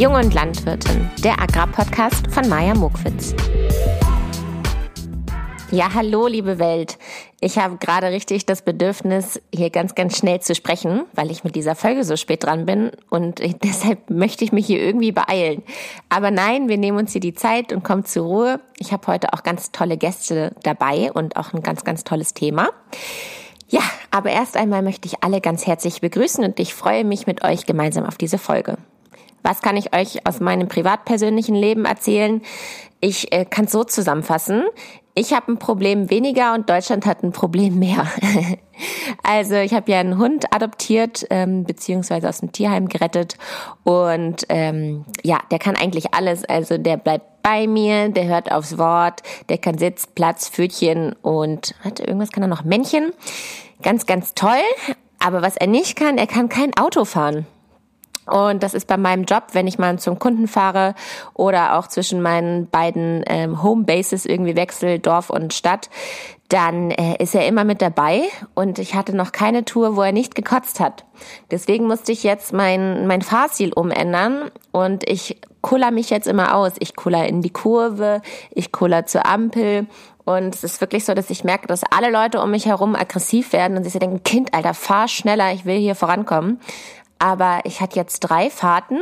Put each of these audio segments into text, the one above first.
Jung und Landwirtin, der Agrarpodcast von Maja Mokwitz. Ja, hallo, liebe Welt. Ich habe gerade richtig das Bedürfnis, hier ganz, ganz schnell zu sprechen, weil ich mit dieser Folge so spät dran bin und deshalb möchte ich mich hier irgendwie beeilen. Aber nein, wir nehmen uns hier die Zeit und kommen zur Ruhe. Ich habe heute auch ganz tolle Gäste dabei und auch ein ganz, ganz tolles Thema. Ja, aber erst einmal möchte ich alle ganz herzlich begrüßen und ich freue mich mit euch gemeinsam auf diese Folge. Was kann ich euch aus meinem privat-persönlichen Leben erzählen? Ich äh, kann es so zusammenfassen. Ich habe ein Problem weniger und Deutschland hat ein Problem mehr. also ich habe ja einen Hund adoptiert, ähm, beziehungsweise aus dem Tierheim gerettet. Und ähm, ja, der kann eigentlich alles. Also der bleibt bei mir, der hört aufs Wort, der kann Sitz, Platz, Pfötchen und hat irgendwas kann er noch Männchen. Ganz, ganz toll. Aber was er nicht kann, er kann kein Auto fahren. Und das ist bei meinem Job, wenn ich mal zum Kunden fahre oder auch zwischen meinen beiden ähm, Homebases irgendwie wechsel, Dorf und Stadt, dann äh, ist er immer mit dabei und ich hatte noch keine Tour, wo er nicht gekotzt hat. Deswegen musste ich jetzt mein, mein Fahrstil umändern und ich kuller mich jetzt immer aus. Ich kuller in die Kurve, ich kuller zur Ampel und es ist wirklich so, dass ich merke, dass alle Leute um mich herum aggressiv werden und sich so denken, Kind, Alter, fahr schneller, ich will hier vorankommen. Aber ich hatte jetzt drei Fahrten,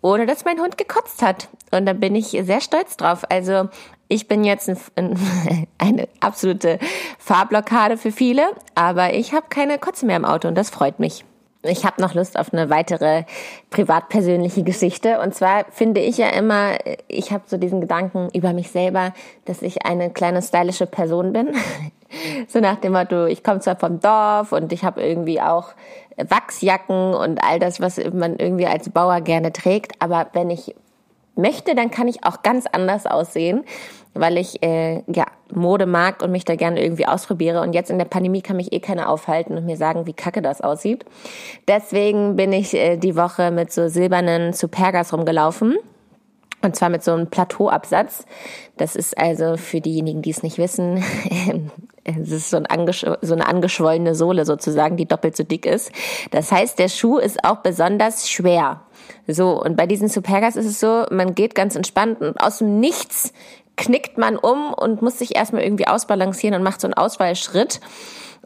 ohne dass mein Hund gekotzt hat. Und da bin ich sehr stolz drauf. Also ich bin jetzt ein, ein, eine absolute Fahrblockade für viele, aber ich habe keine Kotze mehr im Auto und das freut mich. Ich habe noch Lust auf eine weitere privat-persönliche Geschichte. Und zwar finde ich ja immer, ich habe so diesen Gedanken über mich selber, dass ich eine kleine stylische Person bin. So nach dem Motto, ich komme zwar vom Dorf und ich habe irgendwie auch Wachsjacken und all das, was man irgendwie als Bauer gerne trägt. Aber wenn ich möchte, dann kann ich auch ganz anders aussehen, weil ich äh, ja Mode mag und mich da gerne irgendwie ausprobiere. Und jetzt in der Pandemie kann mich eh keiner aufhalten und mir sagen, wie kacke das aussieht. Deswegen bin ich äh, die Woche mit so silbernen Supergas rumgelaufen. Und zwar mit so einem Plateauabsatz. Das ist also für diejenigen, die es nicht wissen, es ist so, ein so eine angeschwollene Sohle sozusagen, die doppelt so dick ist. Das heißt, der Schuh ist auch besonders schwer. So, und bei diesen Supergas ist es so, man geht ganz entspannt und aus dem Nichts knickt man um und muss sich erstmal irgendwie ausbalancieren und macht so einen Auswahlschritt.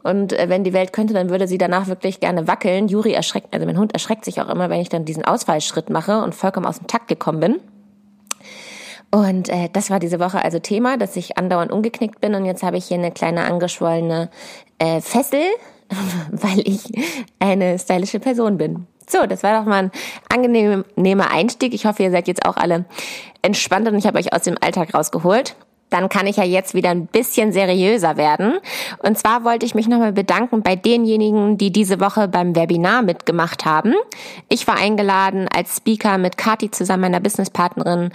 Und äh, wenn die Welt könnte, dann würde sie danach wirklich gerne wackeln. Juri erschreckt, also mein Hund erschreckt sich auch immer, wenn ich dann diesen Auswahlschritt mache und vollkommen aus dem Takt gekommen bin. Und äh, das war diese Woche also Thema, dass ich andauernd umgeknickt bin und jetzt habe ich hier eine kleine angeschwollene äh, Fessel, weil ich eine stylische Person bin. So, das war doch mal ein angenehmer Einstieg. Ich hoffe, ihr seid jetzt auch alle entspannt und ich habe euch aus dem Alltag rausgeholt. Dann kann ich ja jetzt wieder ein bisschen seriöser werden. Und zwar wollte ich mich nochmal bedanken bei denjenigen, die diese Woche beim Webinar mitgemacht haben. Ich war eingeladen als Speaker mit Kati zusammen, meiner Businesspartnerin,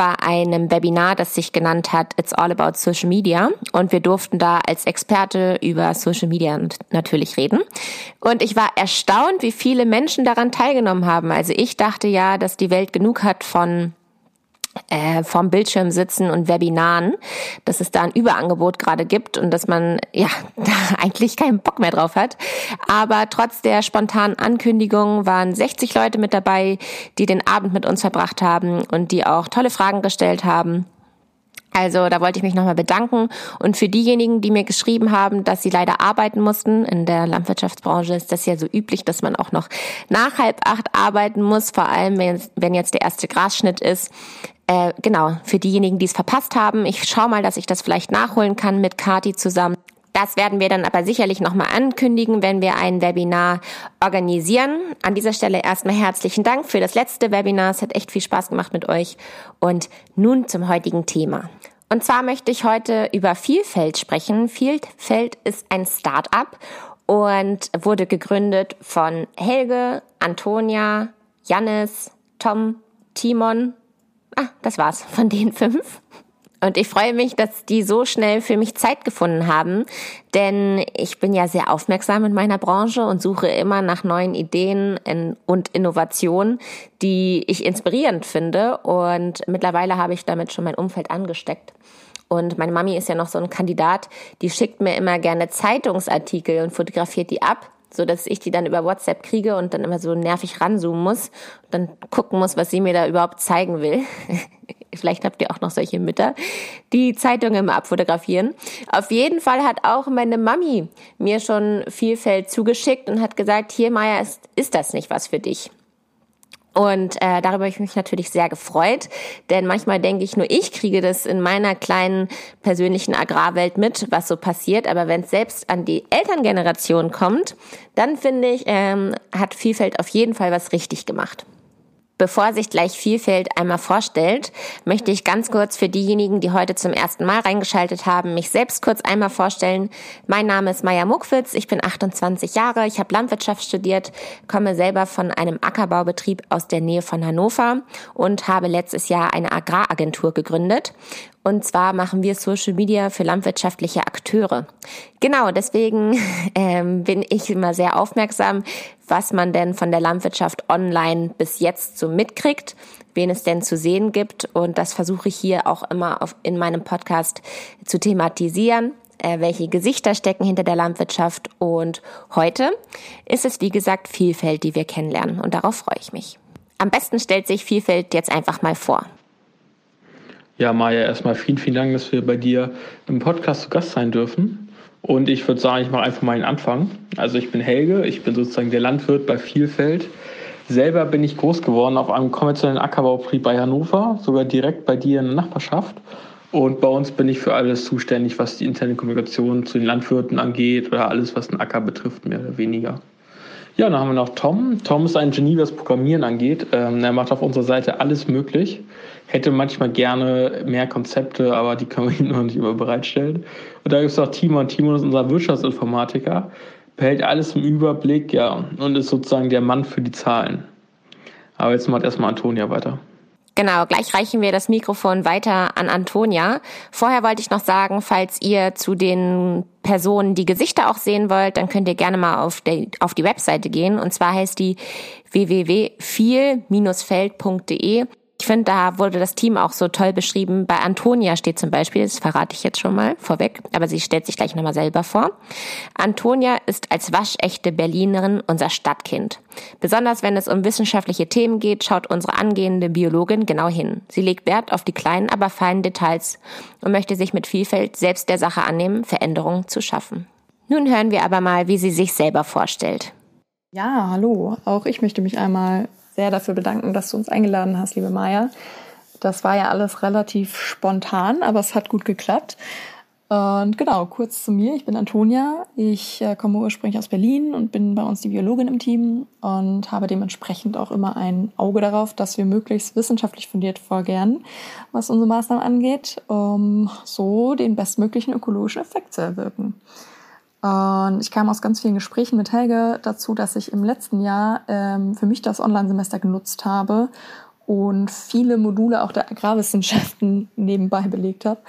bei einem Webinar, das sich genannt hat It's All About Social Media. Und wir durften da als Experte über Social Media natürlich reden. Und ich war erstaunt, wie viele Menschen daran teilgenommen haben. Also ich dachte ja, dass die Welt genug hat von äh, vorm Bildschirm sitzen und Webinaren, dass es da ein Überangebot gerade gibt und dass man ja da eigentlich keinen Bock mehr drauf hat. Aber trotz der spontanen Ankündigung waren 60 Leute mit dabei, die den Abend mit uns verbracht haben und die auch tolle Fragen gestellt haben. Also da wollte ich mich nochmal bedanken. Und für diejenigen, die mir geschrieben haben, dass sie leider arbeiten mussten, in der Landwirtschaftsbranche ist das ja so üblich, dass man auch noch nach halb acht arbeiten muss, vor allem wenn jetzt der erste Grasschnitt ist. Äh, genau, für diejenigen, die es verpasst haben, ich schaue mal, dass ich das vielleicht nachholen kann mit Kati zusammen. Das werden wir dann aber sicherlich nochmal ankündigen, wenn wir ein Webinar organisieren. An dieser Stelle erstmal herzlichen Dank für das letzte Webinar. Es hat echt viel Spaß gemacht mit euch. Und nun zum heutigen Thema. Und zwar möchte ich heute über Vielfalt sprechen. Vielfalt ist ein Start-up und wurde gegründet von Helge, Antonia, Jannis, Tom, Timon Ah, das war's von den fünf. Und ich freue mich, dass die so schnell für mich Zeit gefunden haben, denn ich bin ja sehr aufmerksam in meiner Branche und suche immer nach neuen Ideen und Innovationen, die ich inspirierend finde. Und mittlerweile habe ich damit schon mein Umfeld angesteckt. Und meine Mami ist ja noch so ein Kandidat, die schickt mir immer gerne Zeitungsartikel und fotografiert die ab. So dass ich die dann über WhatsApp kriege und dann immer so nervig ranzoomen muss und dann gucken muss, was sie mir da überhaupt zeigen will. Vielleicht habt ihr auch noch solche Mütter, die Zeitungen immer abfotografieren. Auf jeden Fall hat auch meine Mami mir schon Vielfalt zugeschickt und hat gesagt, hier Maya, ist, ist das nicht was für dich? Und äh, darüber habe ich mich natürlich sehr gefreut, denn manchmal denke ich nur, ich kriege das in meiner kleinen persönlichen Agrarwelt mit, was so passiert. Aber wenn es selbst an die Elterngeneration kommt, dann finde ich, ähm, hat Vielfalt auf jeden Fall was richtig gemacht. Bevor sich gleich Vielfalt einmal vorstellt, möchte ich ganz kurz für diejenigen, die heute zum ersten Mal reingeschaltet haben, mich selbst kurz einmal vorstellen. Mein Name ist Maja Muckwitz, ich bin 28 Jahre, ich habe Landwirtschaft studiert, komme selber von einem Ackerbaubetrieb aus der Nähe von Hannover und habe letztes Jahr eine Agraragentur gegründet. Und zwar machen wir Social Media für landwirtschaftliche Akteure. Genau, deswegen ähm, bin ich immer sehr aufmerksam, was man denn von der Landwirtschaft online bis jetzt so mitkriegt, wen es denn zu sehen gibt. Und das versuche ich hier auch immer auf, in meinem Podcast zu thematisieren äh, welche Gesichter stecken hinter der Landwirtschaft. Und heute ist es, wie gesagt, Vielfalt, die wir kennenlernen. Und darauf freue ich mich. Am besten stellt sich Vielfalt jetzt einfach mal vor. Ja, Maja, erstmal vielen, vielen Dank, dass wir bei dir im Podcast zu Gast sein dürfen. Und ich würde sagen, ich mache einfach mal den Anfang. Also ich bin Helge, ich bin sozusagen der Landwirt bei Vielfeld. Selber bin ich groß geworden auf einem konventionellen Ackerbaubetrieb bei Hannover, sogar direkt bei dir in der Nachbarschaft. Und bei uns bin ich für alles zuständig, was die interne Kommunikation zu den Landwirten angeht oder alles, was den Acker betrifft, mehr oder weniger. Ja, dann haben wir noch Tom. Tom ist ein Genie, was Programmieren angeht. Ähm, er macht auf unserer Seite alles möglich hätte manchmal gerne mehr Konzepte, aber die können wir ihm noch nicht immer bereitstellen. Und da gibt es auch Timon. Timon ist unser Wirtschaftsinformatiker, behält alles im Überblick, ja, und ist sozusagen der Mann für die Zahlen. Aber jetzt macht erstmal Antonia weiter. Genau, gleich reichen wir das Mikrofon weiter an Antonia. Vorher wollte ich noch sagen, falls ihr zu den Personen die Gesichter auch sehen wollt, dann könnt ihr gerne mal auf, der, auf die Webseite gehen. Und zwar heißt die www.viel-feld.de. Ich finde, da wurde das Team auch so toll beschrieben. Bei Antonia steht zum Beispiel, das verrate ich jetzt schon mal vorweg, aber sie stellt sich gleich nochmal selber vor. Antonia ist als waschechte Berlinerin unser Stadtkind. Besonders wenn es um wissenschaftliche Themen geht, schaut unsere angehende Biologin genau hin. Sie legt Wert auf die kleinen, aber feinen Details und möchte sich mit Vielfalt selbst der Sache annehmen, Veränderungen zu schaffen. Nun hören wir aber mal, wie sie sich selber vorstellt. Ja, hallo. Auch ich möchte mich einmal sehr dafür bedanken, dass du uns eingeladen hast, liebe Maya. Das war ja alles relativ spontan, aber es hat gut geklappt. Und genau, kurz zu mir. Ich bin Antonia. Ich äh, komme ursprünglich aus Berlin und bin bei uns die Biologin im Team und habe dementsprechend auch immer ein Auge darauf, dass wir möglichst wissenschaftlich fundiert vorgehen, was unsere Maßnahmen angeht, um so den bestmöglichen ökologischen Effekt zu erwirken. Und ich kam aus ganz vielen Gesprächen mit Helge dazu, dass ich im letzten Jahr ähm, für mich das Online-Semester genutzt habe und viele Module auch der Agrarwissenschaften nebenbei belegt habe.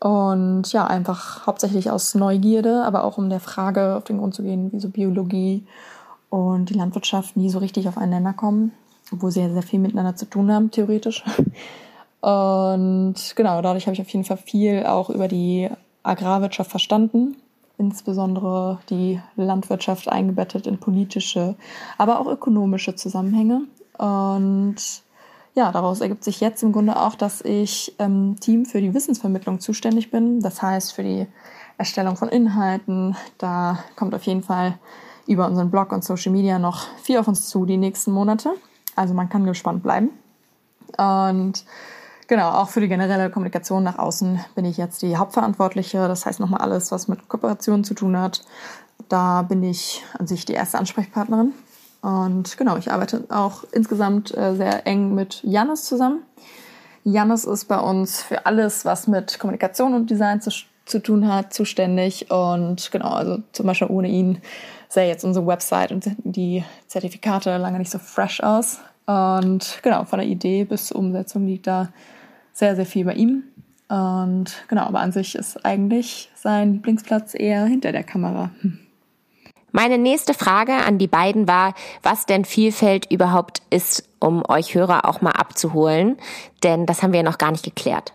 Und ja, einfach hauptsächlich aus Neugierde, aber auch um der Frage auf den Grund zu gehen, wie so Biologie und die Landwirtschaft nie so richtig auf einen Nenner kommen, obwohl sie ja sehr viel miteinander zu tun haben, theoretisch. Und genau, dadurch habe ich auf jeden Fall viel auch über die Agrarwirtschaft verstanden insbesondere die Landwirtschaft eingebettet in politische, aber auch ökonomische Zusammenhänge. Und ja, daraus ergibt sich jetzt im Grunde auch, dass ich ähm, Team für die Wissensvermittlung zuständig bin. Das heißt, für die Erstellung von Inhalten. Da kommt auf jeden Fall über unseren Blog und Social Media noch viel auf uns zu die nächsten Monate. Also man kann gespannt bleiben. Und Genau, auch für die generelle Kommunikation nach außen bin ich jetzt die Hauptverantwortliche. Das heißt nochmal alles, was mit Kooperation zu tun hat. Da bin ich an sich die erste Ansprechpartnerin. Und genau, ich arbeite auch insgesamt äh, sehr eng mit Janis zusammen. Janis ist bei uns für alles, was mit Kommunikation und Design zu, zu tun hat, zuständig. Und genau, also zum Beispiel ohne ihn sähe jetzt unsere Website und die Zertifikate lange nicht so fresh aus. Und genau, von der Idee bis zur Umsetzung liegt da sehr, sehr viel bei ihm. Und genau, aber an sich ist eigentlich sein Lieblingsplatz eher hinter der Kamera. Meine nächste Frage an die beiden war, was denn Vielfalt überhaupt ist, um euch Hörer auch mal abzuholen, denn das haben wir noch gar nicht geklärt.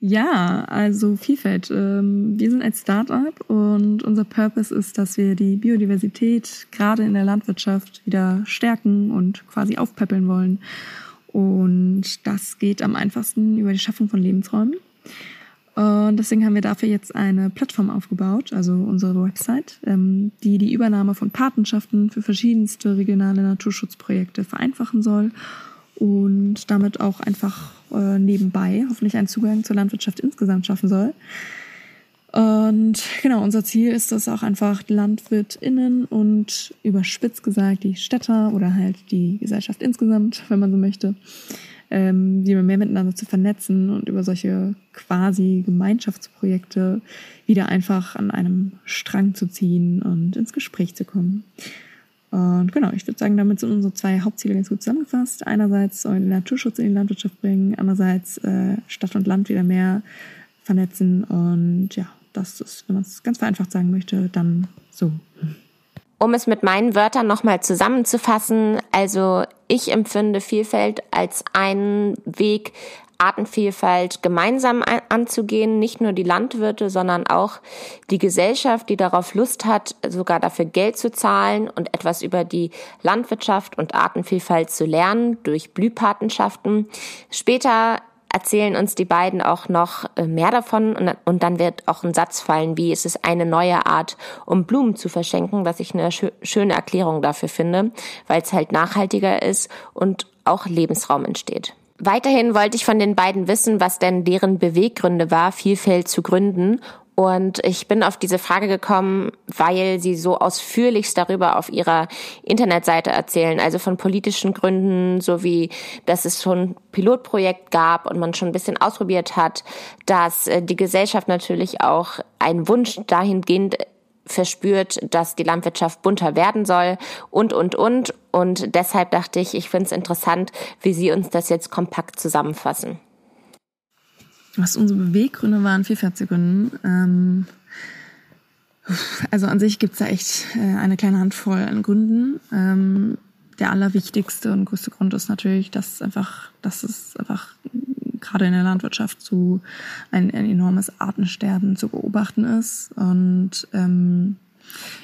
Ja, also Vielfalt. Ähm, wir sind ein Startup und unser Purpose ist, dass wir die Biodiversität gerade in der Landwirtschaft wieder stärken und quasi aufpäppeln wollen. Und das geht am einfachsten über die Schaffung von Lebensräumen. Und deswegen haben wir dafür jetzt eine Plattform aufgebaut, also unsere Website, ähm, die die Übernahme von Patenschaften für verschiedenste regionale Naturschutzprojekte vereinfachen soll und damit auch einfach äh, nebenbei hoffentlich einen Zugang zur Landwirtschaft insgesamt schaffen soll. Und genau, unser Ziel ist es auch einfach LandwirtInnen und überspitzt gesagt die Städter oder halt die Gesellschaft insgesamt, wenn man so möchte, ähm, mehr miteinander zu vernetzen und über solche quasi Gemeinschaftsprojekte wieder einfach an einem Strang zu ziehen und ins Gespräch zu kommen. Und genau, ich würde sagen, damit sind unsere zwei Hauptziele ganz gut zusammengefasst. Einerseits sollen Naturschutz in die Landwirtschaft bringen, andererseits äh, Stadt und Land wieder mehr vernetzen. Und ja, das ist, wenn man es ganz vereinfacht sagen möchte, dann so. Um es mit meinen Wörtern nochmal zusammenzufassen, also ich empfinde Vielfalt als einen Weg, Artenvielfalt gemeinsam anzugehen, nicht nur die Landwirte, sondern auch die Gesellschaft, die darauf Lust hat, sogar dafür Geld zu zahlen und etwas über die Landwirtschaft und Artenvielfalt zu lernen durch Blühpatenschaften. Später erzählen uns die beiden auch noch äh, mehr davon und, dann wird auch ein Satz fallen, wie es ist eine neue Art, um Blumen zu verschenken, was ich eine schöne Erklärung dafür finde, weil es halt nachhaltiger ist und auch Lebensraum entsteht. Weiterhin wollte ich von den beiden wissen, was denn deren Beweggründe war, Vielfalt zu gründen und ich bin auf diese Frage gekommen, weil sie so ausführlichst darüber auf ihrer Internetseite erzählen, also von politischen Gründen, sowie dass es schon Pilotprojekt gab und man schon ein bisschen ausprobiert hat, dass äh, die Gesellschaft natürlich auch einen Wunsch dahingehend verspürt, dass die Landwirtschaft bunter werden soll und, und, und. Und deshalb dachte ich, ich finde es interessant, wie Sie uns das jetzt kompakt zusammenfassen was unsere Beweggründe waren, Vielfalt zu gründen. Ähm, also an sich gibt's da echt äh, eine kleine Handvoll an Gründen. Ähm, der allerwichtigste und größte Grund ist natürlich, dass einfach, dass es einfach gerade in der Landwirtschaft so ein, ein enormes Artensterben zu beobachten ist und ähm,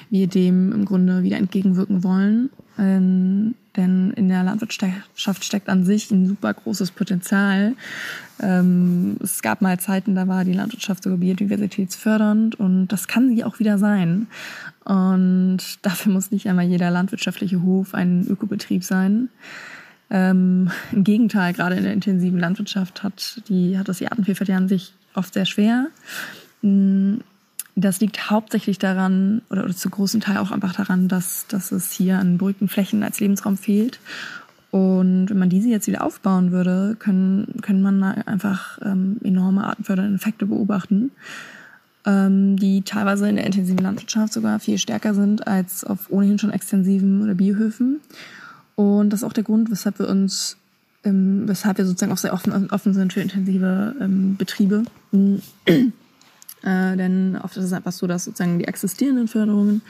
wir dem im Grunde wieder entgegenwirken wollen. Ähm, denn in der Landwirtschaft steckt an sich ein super großes Potenzial. Ähm, es gab mal Zeiten, da war die Landwirtschaft sogar biodiversitätsfördernd und das kann sie auch wieder sein. Und dafür muss nicht einmal jeder landwirtschaftliche Hof ein Ökobetrieb sein. Ähm, Im Gegenteil, gerade in der intensiven Landwirtschaft hat, die, hat das Artenvielfalt ja an sich oft sehr schwer. Das liegt hauptsächlich daran, oder, oder zu großen Teil auch einfach daran, dass, dass es hier an beruhigten Flächen als Lebensraum fehlt. Und wenn man diese jetzt wieder aufbauen würde, können, können man einfach ähm, enorme artenfördernde Effekte beobachten, ähm, die teilweise in der intensiven Landwirtschaft sogar viel stärker sind als auf ohnehin schon extensiven oder Biohöfen. Und das ist auch der Grund, weshalb wir uns, ähm, weshalb wir sozusagen auch sehr offen, offen sind für intensive ähm, Betriebe. Äh, denn oft ist es einfach so, dass sozusagen die existierenden Förderungen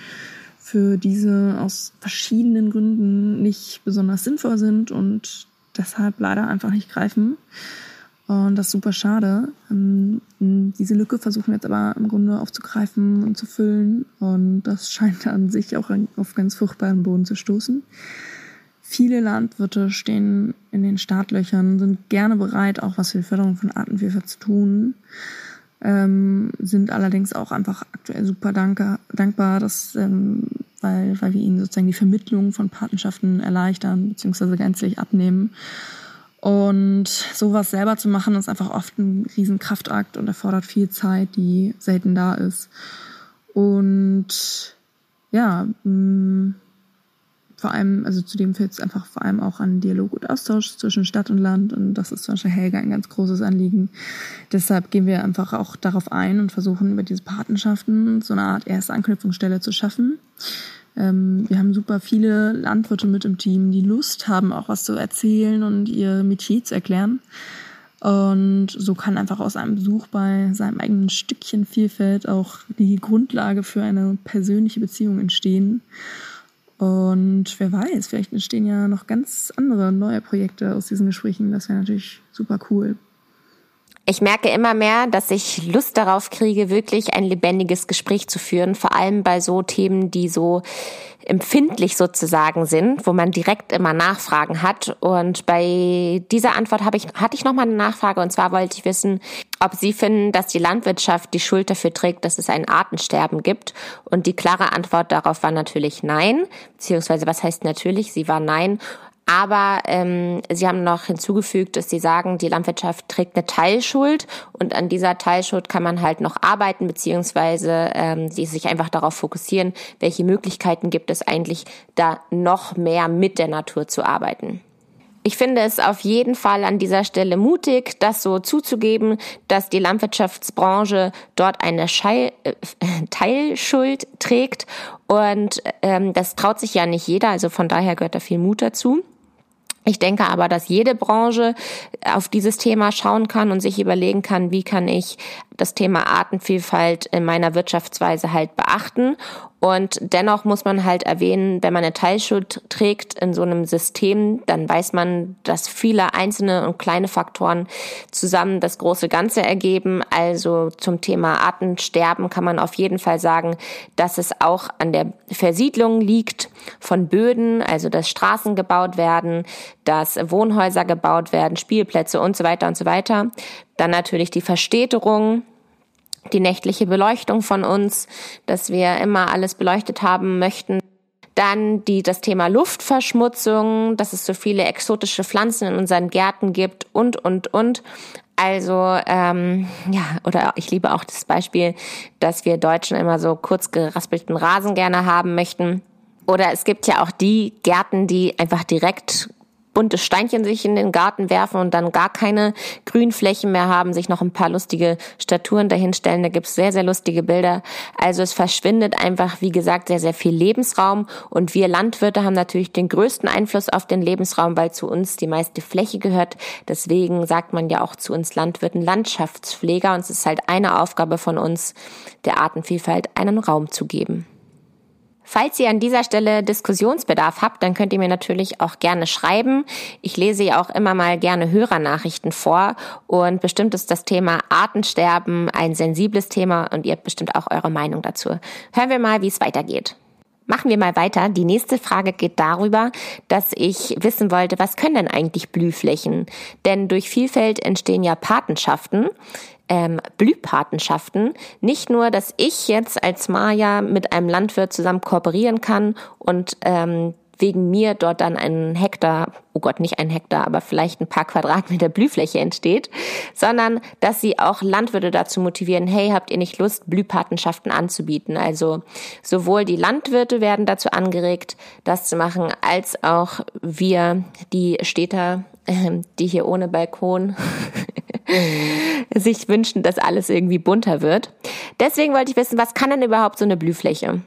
für diese aus verschiedenen Gründen nicht besonders sinnvoll sind und deshalb leider einfach nicht greifen. Und das ist super schade. Ähm, diese Lücke versuchen wir jetzt aber im Grunde aufzugreifen und zu füllen. Und das scheint an sich auch auf ganz fruchtbaren Boden zu stoßen. Viele Landwirte stehen in den Startlöchern, sind gerne bereit, auch was für die Förderung von Artenvielfalt zu tun ähm, sind allerdings auch einfach aktuell super danke, dankbar, dass, ähm, weil, weil wir ihnen sozusagen die Vermittlung von Patenschaften erleichtern bzw. gänzlich abnehmen. Und sowas selber zu machen, ist einfach oft ein Riesenkraftakt und erfordert viel Zeit, die selten da ist. Und ja, mh, mm, vor allem, also zudem fehlt es einfach vor allem auch an Dialog und Austausch zwischen Stadt und Land und das ist zum Beispiel Helga ein ganz großes Anliegen. Deshalb gehen wir einfach auch darauf ein und versuchen über diese Patenschaften so eine Art erste Anknüpfungsstelle zu schaffen. Ähm, wir haben super viele Landwirte mit im Team, die Lust haben, auch was zu erzählen und ihr Metier zu erklären. Und so kann einfach aus einem Besuch bei seinem eigenen Stückchen Vielfalt auch die Grundlage für eine persönliche Beziehung entstehen. Und wer weiß, vielleicht entstehen ja noch ganz andere neue Projekte aus diesen Gesprächen. Das wäre natürlich super cool. Ich merke immer mehr, dass ich Lust darauf kriege, wirklich ein lebendiges Gespräch zu führen, vor allem bei so Themen, die so empfindlich sozusagen sind, wo man direkt immer Nachfragen hat. Und bei dieser Antwort habe ich, hatte ich noch mal eine Nachfrage und zwar wollte ich wissen, ob Sie finden, dass die Landwirtschaft die Schuld dafür trägt, dass es ein Artensterben gibt. Und die klare Antwort darauf war natürlich nein, beziehungsweise was heißt natürlich? Sie war nein. Aber ähm, sie haben noch hinzugefügt, dass sie sagen, die Landwirtschaft trägt eine Teilschuld und an dieser Teilschuld kann man halt noch arbeiten, beziehungsweise ähm, sie sich einfach darauf fokussieren, welche Möglichkeiten gibt es eigentlich, da noch mehr mit der Natur zu arbeiten. Ich finde es auf jeden Fall an dieser Stelle mutig, das so zuzugeben, dass die Landwirtschaftsbranche dort eine Schei äh, Teilschuld trägt. Und ähm, das traut sich ja nicht jeder, also von daher gehört da viel Mut dazu. Ich denke aber, dass jede Branche auf dieses Thema schauen kann und sich überlegen kann, wie kann ich das Thema Artenvielfalt in meiner Wirtschaftsweise halt beachten und dennoch muss man halt erwähnen, wenn man eine Teilschuld trägt in so einem System, dann weiß man, dass viele einzelne und kleine Faktoren zusammen das große Ganze ergeben. Also zum Thema Artensterben kann man auf jeden Fall sagen, dass es auch an der Versiedlung liegt von Böden, also dass Straßen gebaut werden, dass Wohnhäuser gebaut werden, Spielplätze und so weiter und so weiter. Dann natürlich die Verstädterung, die nächtliche Beleuchtung von uns, dass wir immer alles beleuchtet haben möchten. Dann die, das Thema Luftverschmutzung, dass es so viele exotische Pflanzen in unseren Gärten gibt und, und, und. Also, ähm, ja, oder ich liebe auch das Beispiel, dass wir Deutschen immer so kurz geraspelten Rasen gerne haben möchten. Oder es gibt ja auch die Gärten, die einfach direkt bunte Steinchen sich in den Garten werfen und dann gar keine Grünflächen mehr haben, sich noch ein paar lustige Statuen dahinstellen. Da gibt's sehr, sehr lustige Bilder. Also es verschwindet einfach, wie gesagt, sehr, sehr viel Lebensraum. Und wir Landwirte haben natürlich den größten Einfluss auf den Lebensraum, weil zu uns die meiste Fläche gehört. Deswegen sagt man ja auch zu uns Landwirten Landschaftspfleger. Und es ist halt eine Aufgabe von uns, der Artenvielfalt einen Raum zu geben. Falls ihr an dieser Stelle Diskussionsbedarf habt, dann könnt ihr mir natürlich auch gerne schreiben. Ich lese ja auch immer mal gerne Hörernachrichten vor und bestimmt ist das Thema Artensterben ein sensibles Thema und ihr habt bestimmt auch eure Meinung dazu. Hören wir mal, wie es weitergeht. Machen wir mal weiter. Die nächste Frage geht darüber, dass ich wissen wollte, was können denn eigentlich Blühflächen? Denn durch Vielfalt entstehen ja Patenschaften ähm, Blühpatenschaften. Nicht nur, dass ich jetzt als Maja mit einem Landwirt zusammen kooperieren kann und ähm, wegen mir dort dann ein Hektar, oh Gott, nicht ein Hektar, aber vielleicht ein paar Quadratmeter Blühfläche entsteht, sondern dass sie auch Landwirte dazu motivieren, hey, habt ihr nicht Lust, Blühpatenschaften anzubieten? Also sowohl die Landwirte werden dazu angeregt, das zu machen, als auch wir, die Städter, die hier ohne Balkon sich wünschen, dass alles irgendwie bunter wird. Deswegen wollte ich wissen, was kann denn überhaupt so eine Blühfläche?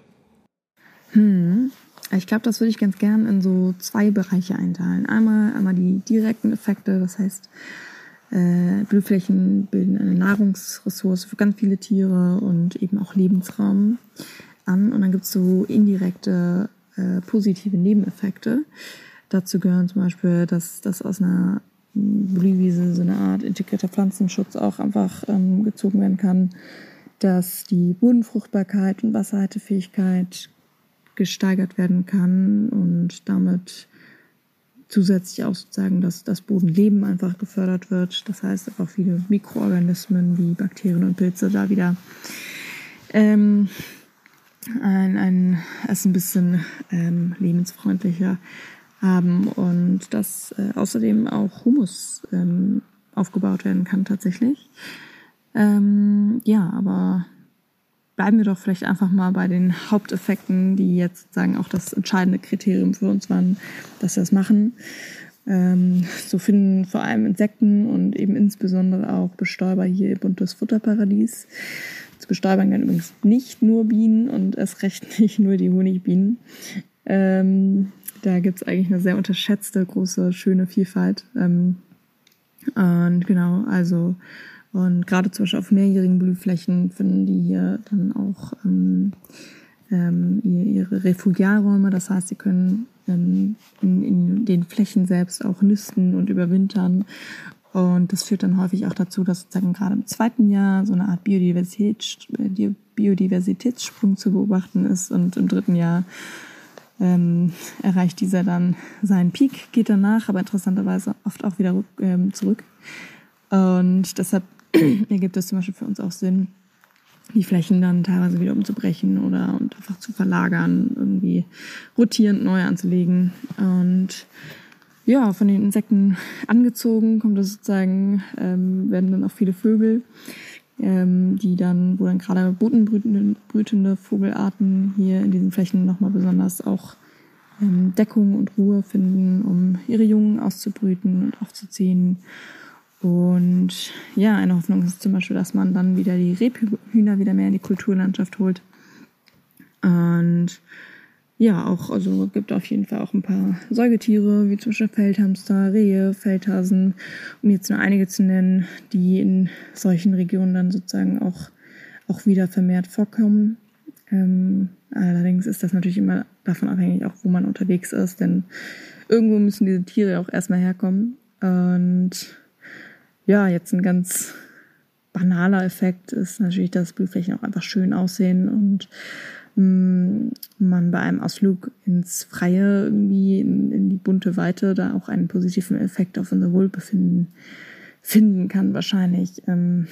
Hm. Ich glaube, das würde ich ganz gern in so zwei Bereiche einteilen. Einmal, einmal die direkten Effekte, das heißt, äh, Blühflächen bilden eine Nahrungsressource für ganz viele Tiere und eben auch Lebensraum an. Und dann gibt es so indirekte äh, positive Nebeneffekte. Dazu gehören zum Beispiel, dass das aus einer Blühwiese so eine Art integrierter Pflanzenschutz auch einfach ähm, gezogen werden kann, dass die Bodenfruchtbarkeit und Wasserhaltefähigkeit gesteigert werden kann und damit zusätzlich auch sozusagen, dass das Bodenleben einfach gefördert wird. Das heißt einfach viele Mikroorganismen wie Bakterien und Pilze da wieder ähm, ein, ein, es ein bisschen ähm, lebensfreundlicher haben und dass äh, außerdem auch Humus ähm, aufgebaut werden kann tatsächlich. Ähm, ja, aber bleiben wir doch vielleicht einfach mal bei den Haupteffekten, die jetzt sagen auch das entscheidende Kriterium für uns waren, dass wir das machen. Ähm, so finden vor allem Insekten und eben insbesondere auch Bestäuber hier ihr buntes Futterparadies. Zu Bestäubern gehören übrigens nicht nur Bienen und erst recht nicht nur die Honigbienen. Ähm, da gibt's eigentlich eine sehr unterschätzte, große, schöne Vielfalt. Ähm, und genau, also und gerade zum Beispiel auf mehrjährigen Blühflächen finden die hier dann auch ähm, ähm, ihre Refugiarräume. Das heißt, sie können ähm, in, in den Flächen selbst auch nisten und überwintern. Und das führt dann häufig auch dazu, dass sozusagen gerade im zweiten Jahr so eine Art Biodiversität, Biodiversitätssprung zu beobachten ist und im dritten Jahr ähm, erreicht dieser dann seinen Peak, geht danach, aber interessanterweise oft auch wieder ähm, zurück. Und deshalb ergibt es zum Beispiel für uns auch Sinn, die Flächen dann teilweise wieder umzubrechen oder und einfach zu verlagern, irgendwie rotierend neu anzulegen. Und ja, von den Insekten angezogen kommt das sozusagen, ähm, werden dann auch viele Vögel, ähm, die dann, wo dann gerade bodenbrütende Vogelarten hier in diesen Flächen nochmal besonders auch ähm, Deckung und Ruhe finden, um ihre Jungen auszubrüten und aufzuziehen. Und ja, eine Hoffnung ist zum Beispiel, dass man dann wieder die Rebhühner wieder mehr in die Kulturlandschaft holt. Und ja, auch, also gibt auf jeden Fall auch ein paar Säugetiere, wie zum Beispiel Feldhamster, Rehe, Feldhasen, um jetzt nur einige zu nennen, die in solchen Regionen dann sozusagen auch, auch wieder vermehrt vorkommen. Ähm, allerdings ist das natürlich immer davon abhängig, auch wo man unterwegs ist, denn irgendwo müssen diese Tiere auch erstmal herkommen. Und ja, jetzt ein ganz banaler Effekt ist natürlich, dass Blühflächen auch einfach schön aussehen und man bei einem Ausflug ins Freie irgendwie in, in, die bunte Weite da auch einen positiven Effekt auf unser Wohlbefinden finden kann wahrscheinlich. Ähm,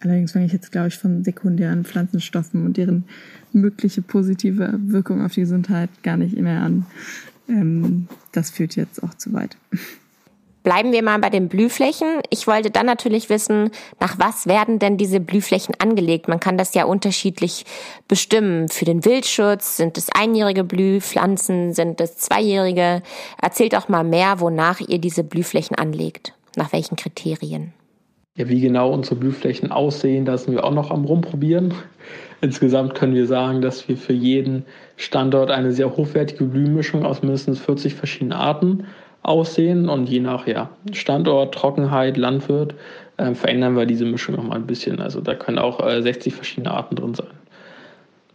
allerdings fange ich jetzt, glaube ich, von sekundären Pflanzenstoffen und deren mögliche positive Wirkung auf die Gesundheit gar nicht mehr an. Ähm, das führt jetzt auch zu weit. Bleiben wir mal bei den Blühflächen. Ich wollte dann natürlich wissen, nach was werden denn diese Blühflächen angelegt? Man kann das ja unterschiedlich bestimmen. Für den Wildschutz sind es einjährige Blühpflanzen, sind es zweijährige. Erzählt auch mal mehr, wonach ihr diese Blühflächen anlegt. Nach welchen Kriterien? Ja, wie genau unsere Blühflächen aussehen, da sind wir auch noch am Rumprobieren. Insgesamt können wir sagen, dass wir für jeden Standort eine sehr hochwertige Blühmischung aus mindestens 40 verschiedenen Arten aussehen und je nach ja, Standort, Trockenheit, Landwirt äh, verändern wir diese Mischung nochmal ein bisschen. Also da können auch äh, 60 verschiedene Arten drin sein.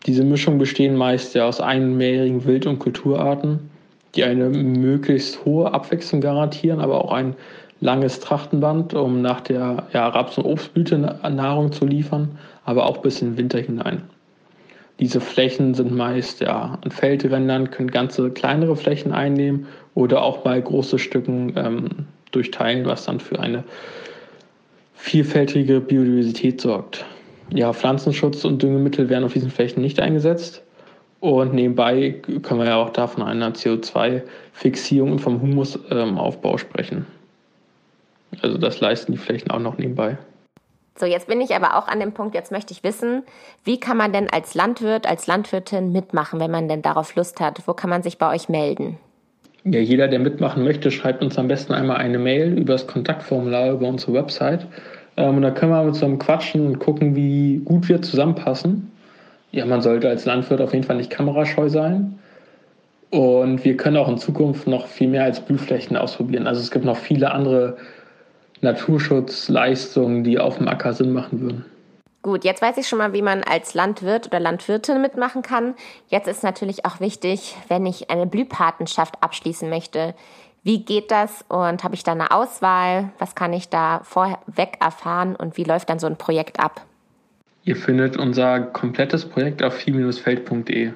Diese Mischungen bestehen meist ja aus einmeerigen Wild- und Kulturarten, die eine möglichst hohe Abwechslung garantieren, aber auch ein langes Trachtenband, um nach der ja, Raps- und Obstblüte Nahrung zu liefern, aber auch bis in den Winter hinein. Diese Flächen sind meist ja, an Feldrändern, können ganze kleinere Flächen einnehmen oder auch bei großen Stücken ähm, durchteilen, was dann für eine vielfältige Biodiversität sorgt. Ja, Pflanzenschutz und Düngemittel werden auf diesen Flächen nicht eingesetzt. Und nebenbei können wir ja auch da von einer CO2-Fixierung und vom Humusaufbau ähm, sprechen. Also das leisten die Flächen auch noch nebenbei. So, jetzt bin ich aber auch an dem Punkt, jetzt möchte ich wissen, wie kann man denn als Landwirt, als Landwirtin mitmachen, wenn man denn darauf Lust hat? Wo kann man sich bei euch melden? Ja, jeder, der mitmachen möchte, schreibt uns am besten einmal eine Mail über das Kontaktformular über unsere Website. Ähm, und da können wir mit einem quatschen und gucken, wie gut wir zusammenpassen. Ja, man sollte als Landwirt auf jeden Fall nicht kamerascheu sein. Und wir können auch in Zukunft noch viel mehr als Blühflächen ausprobieren. Also es gibt noch viele andere Naturschutzleistungen, die auf dem Acker Sinn machen würden. Gut, jetzt weiß ich schon mal, wie man als Landwirt oder Landwirtin mitmachen kann. Jetzt ist natürlich auch wichtig, wenn ich eine Blühpatenschaft abschließen möchte. Wie geht das und habe ich da eine Auswahl? Was kann ich da vorweg erfahren und wie läuft dann so ein Projekt ab? Ihr findet unser komplettes Projekt auf viel-feld.de.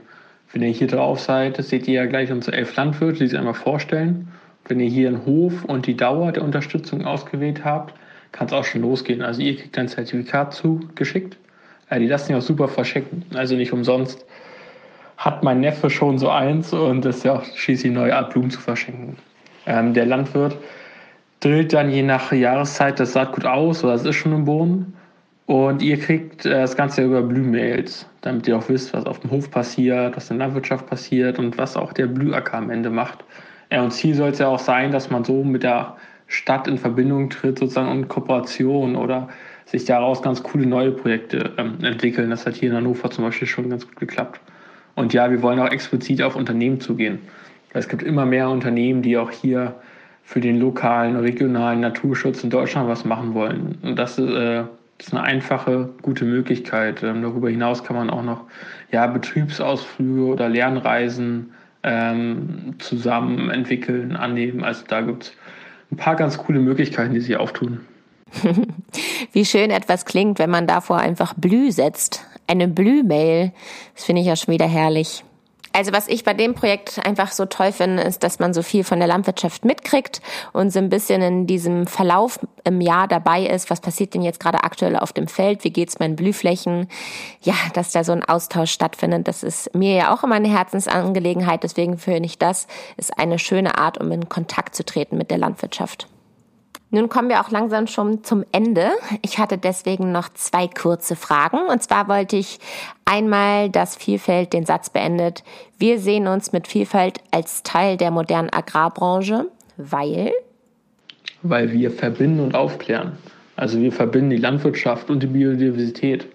Wenn ihr hier drauf seid, seht ihr ja gleich unsere elf Landwirte, die sich einmal vorstellen. Wenn ihr hier einen Hof und die Dauer der Unterstützung ausgewählt habt, kann es auch schon losgehen. Also ihr kriegt ein Zertifikat zugeschickt. Äh, die lassen sich auch super verschicken. Also nicht umsonst hat mein Neffe schon so eins und ist ja auch schließlich neue Art Blumen zu verschenken. Ähm, der Landwirt drillt dann je nach Jahreszeit das Saatgut aus oder es ist schon im Boden. Und ihr kriegt äh, das Ganze über Blühmails, damit ihr auch wisst, was auf dem Hof passiert, was in der Landwirtschaft passiert und was auch der Blühacker am Ende macht. Und Ziel soll es ja auch sein, dass man so mit der Stadt in Verbindung tritt, sozusagen und Kooperation oder sich daraus ganz coole neue Projekte ähm, entwickeln. Das hat hier in Hannover zum Beispiel schon ganz gut geklappt. Und ja, wir wollen auch explizit auf Unternehmen zugehen. Es gibt immer mehr Unternehmen, die auch hier für den lokalen, regionalen Naturschutz in Deutschland was machen wollen. Und das ist, äh, das ist eine einfache, gute Möglichkeit. Ähm, darüber hinaus kann man auch noch ja, Betriebsausflüge oder Lernreisen ähm, zusammen entwickeln, annehmen. Also da gibt es ein paar ganz coole Möglichkeiten, die sich auftun. Wie schön etwas klingt, wenn man davor einfach Blü setzt. Eine Blühmail. Das finde ich ja schon wieder herrlich. Also was ich bei dem Projekt einfach so toll finde, ist, dass man so viel von der Landwirtschaft mitkriegt und so ein bisschen in diesem Verlauf im Jahr dabei ist. Was passiert denn jetzt gerade aktuell auf dem Feld? Wie geht's meinen Blühflächen? Ja, dass da so ein Austausch stattfindet. Das ist mir ja auch immer eine Herzensangelegenheit. Deswegen finde ich, das ist eine schöne Art, um in Kontakt zu treten mit der Landwirtschaft. Nun kommen wir auch langsam schon zum Ende. Ich hatte deswegen noch zwei kurze Fragen. Und zwar wollte ich einmal, dass Vielfalt den Satz beendet. Wir sehen uns mit Vielfalt als Teil der modernen Agrarbranche, weil? Weil wir verbinden und aufklären. Also wir verbinden die Landwirtschaft und die Biodiversität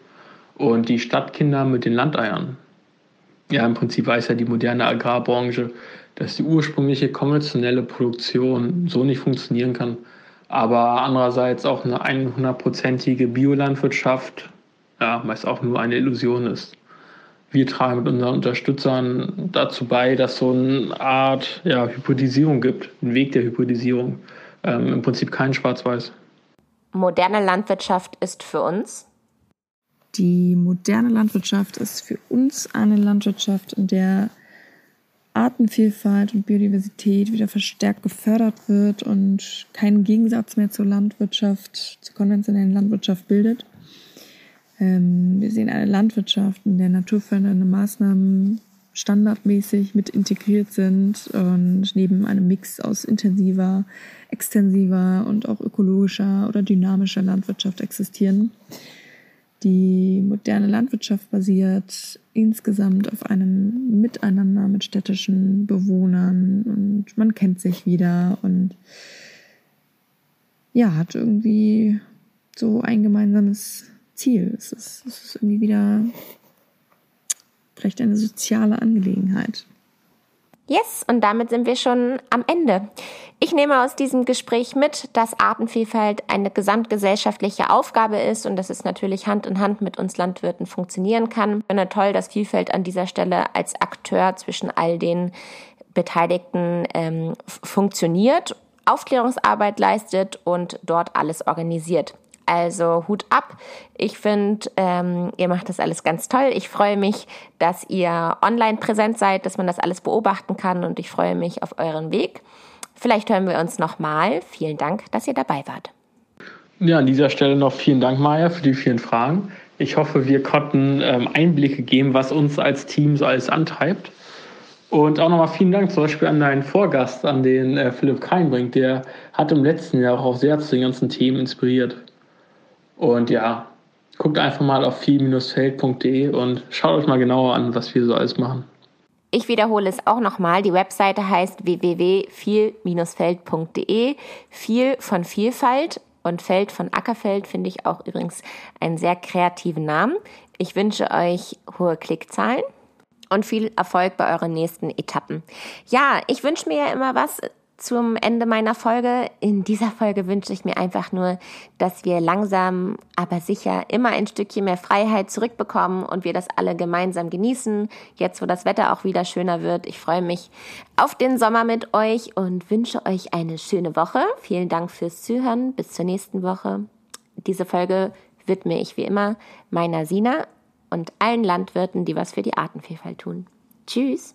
und die Stadtkinder mit den Landeiern. Ja, im Prinzip weiß ja die moderne Agrarbranche, dass die ursprüngliche konventionelle Produktion so nicht funktionieren kann aber andererseits auch eine 100-prozentige Biolandwirtschaft ja, meist auch nur eine Illusion ist. Wir tragen mit unseren Unterstützern dazu bei, dass so eine Art ja, Hypothesierung gibt, einen Weg der Hypothesierung. Ähm, Im Prinzip kein Schwarz-Weiß. Moderne Landwirtschaft ist für uns? Die moderne Landwirtschaft ist für uns eine Landwirtschaft, in der Artenvielfalt und Biodiversität wieder verstärkt gefördert wird und keinen Gegensatz mehr zur Landwirtschaft, zur konventionellen Landwirtschaft bildet. Ähm, wir sehen eine Landwirtschaft, in der naturfördernde Maßnahmen standardmäßig mit integriert sind und neben einem Mix aus intensiver, extensiver und auch ökologischer oder dynamischer Landwirtschaft existieren. Die moderne Landwirtschaft basiert insgesamt auf einem Miteinander mit städtischen Bewohnern und man kennt sich wieder und ja, hat irgendwie so ein gemeinsames Ziel. Es ist, es ist irgendwie wieder vielleicht eine soziale Angelegenheit. Yes, und damit sind wir schon am Ende. Ich nehme aus diesem Gespräch mit, dass Artenvielfalt eine gesamtgesellschaftliche Aufgabe ist und dass es natürlich Hand in Hand mit uns Landwirten funktionieren kann. Ich finde toll, dass Vielfalt an dieser Stelle als Akteur zwischen all den Beteiligten ähm, funktioniert, Aufklärungsarbeit leistet und dort alles organisiert. Also Hut ab. Ich finde, ähm, ihr macht das alles ganz toll. Ich freue mich, dass ihr online präsent seid, dass man das alles beobachten kann und ich freue mich auf euren Weg. Vielleicht hören wir uns nochmal. Vielen Dank, dass ihr dabei wart. Ja, an dieser Stelle noch vielen Dank, Maja, für die vielen Fragen. Ich hoffe, wir konnten ähm, Einblicke geben, was uns als Team so alles antreibt. Und auch nochmal vielen Dank zum Beispiel an deinen Vorgast, an den äh, Philipp Keinbrink. Der hat im letzten Jahr auch sehr zu den ganzen Themen inspiriert. Und ja, guckt einfach mal auf viel-feld.de und schaut euch mal genauer an, was wir so alles machen. Ich wiederhole es auch nochmal. Die Webseite heißt www.viel-feld.de. Viel von Vielfalt und Feld von Ackerfeld finde ich auch übrigens einen sehr kreativen Namen. Ich wünsche euch hohe Klickzahlen und viel Erfolg bei euren nächsten Etappen. Ja, ich wünsche mir ja immer was zum Ende meiner Folge. In dieser Folge wünsche ich mir einfach nur, dass wir langsam, aber sicher immer ein Stückchen mehr Freiheit zurückbekommen und wir das alle gemeinsam genießen. Jetzt, wo das Wetter auch wieder schöner wird. Ich freue mich auf den Sommer mit euch und wünsche euch eine schöne Woche. Vielen Dank fürs Zuhören. Bis zur nächsten Woche. Diese Folge widme ich wie immer meiner Sina und allen Landwirten, die was für die Artenvielfalt tun. Tschüss.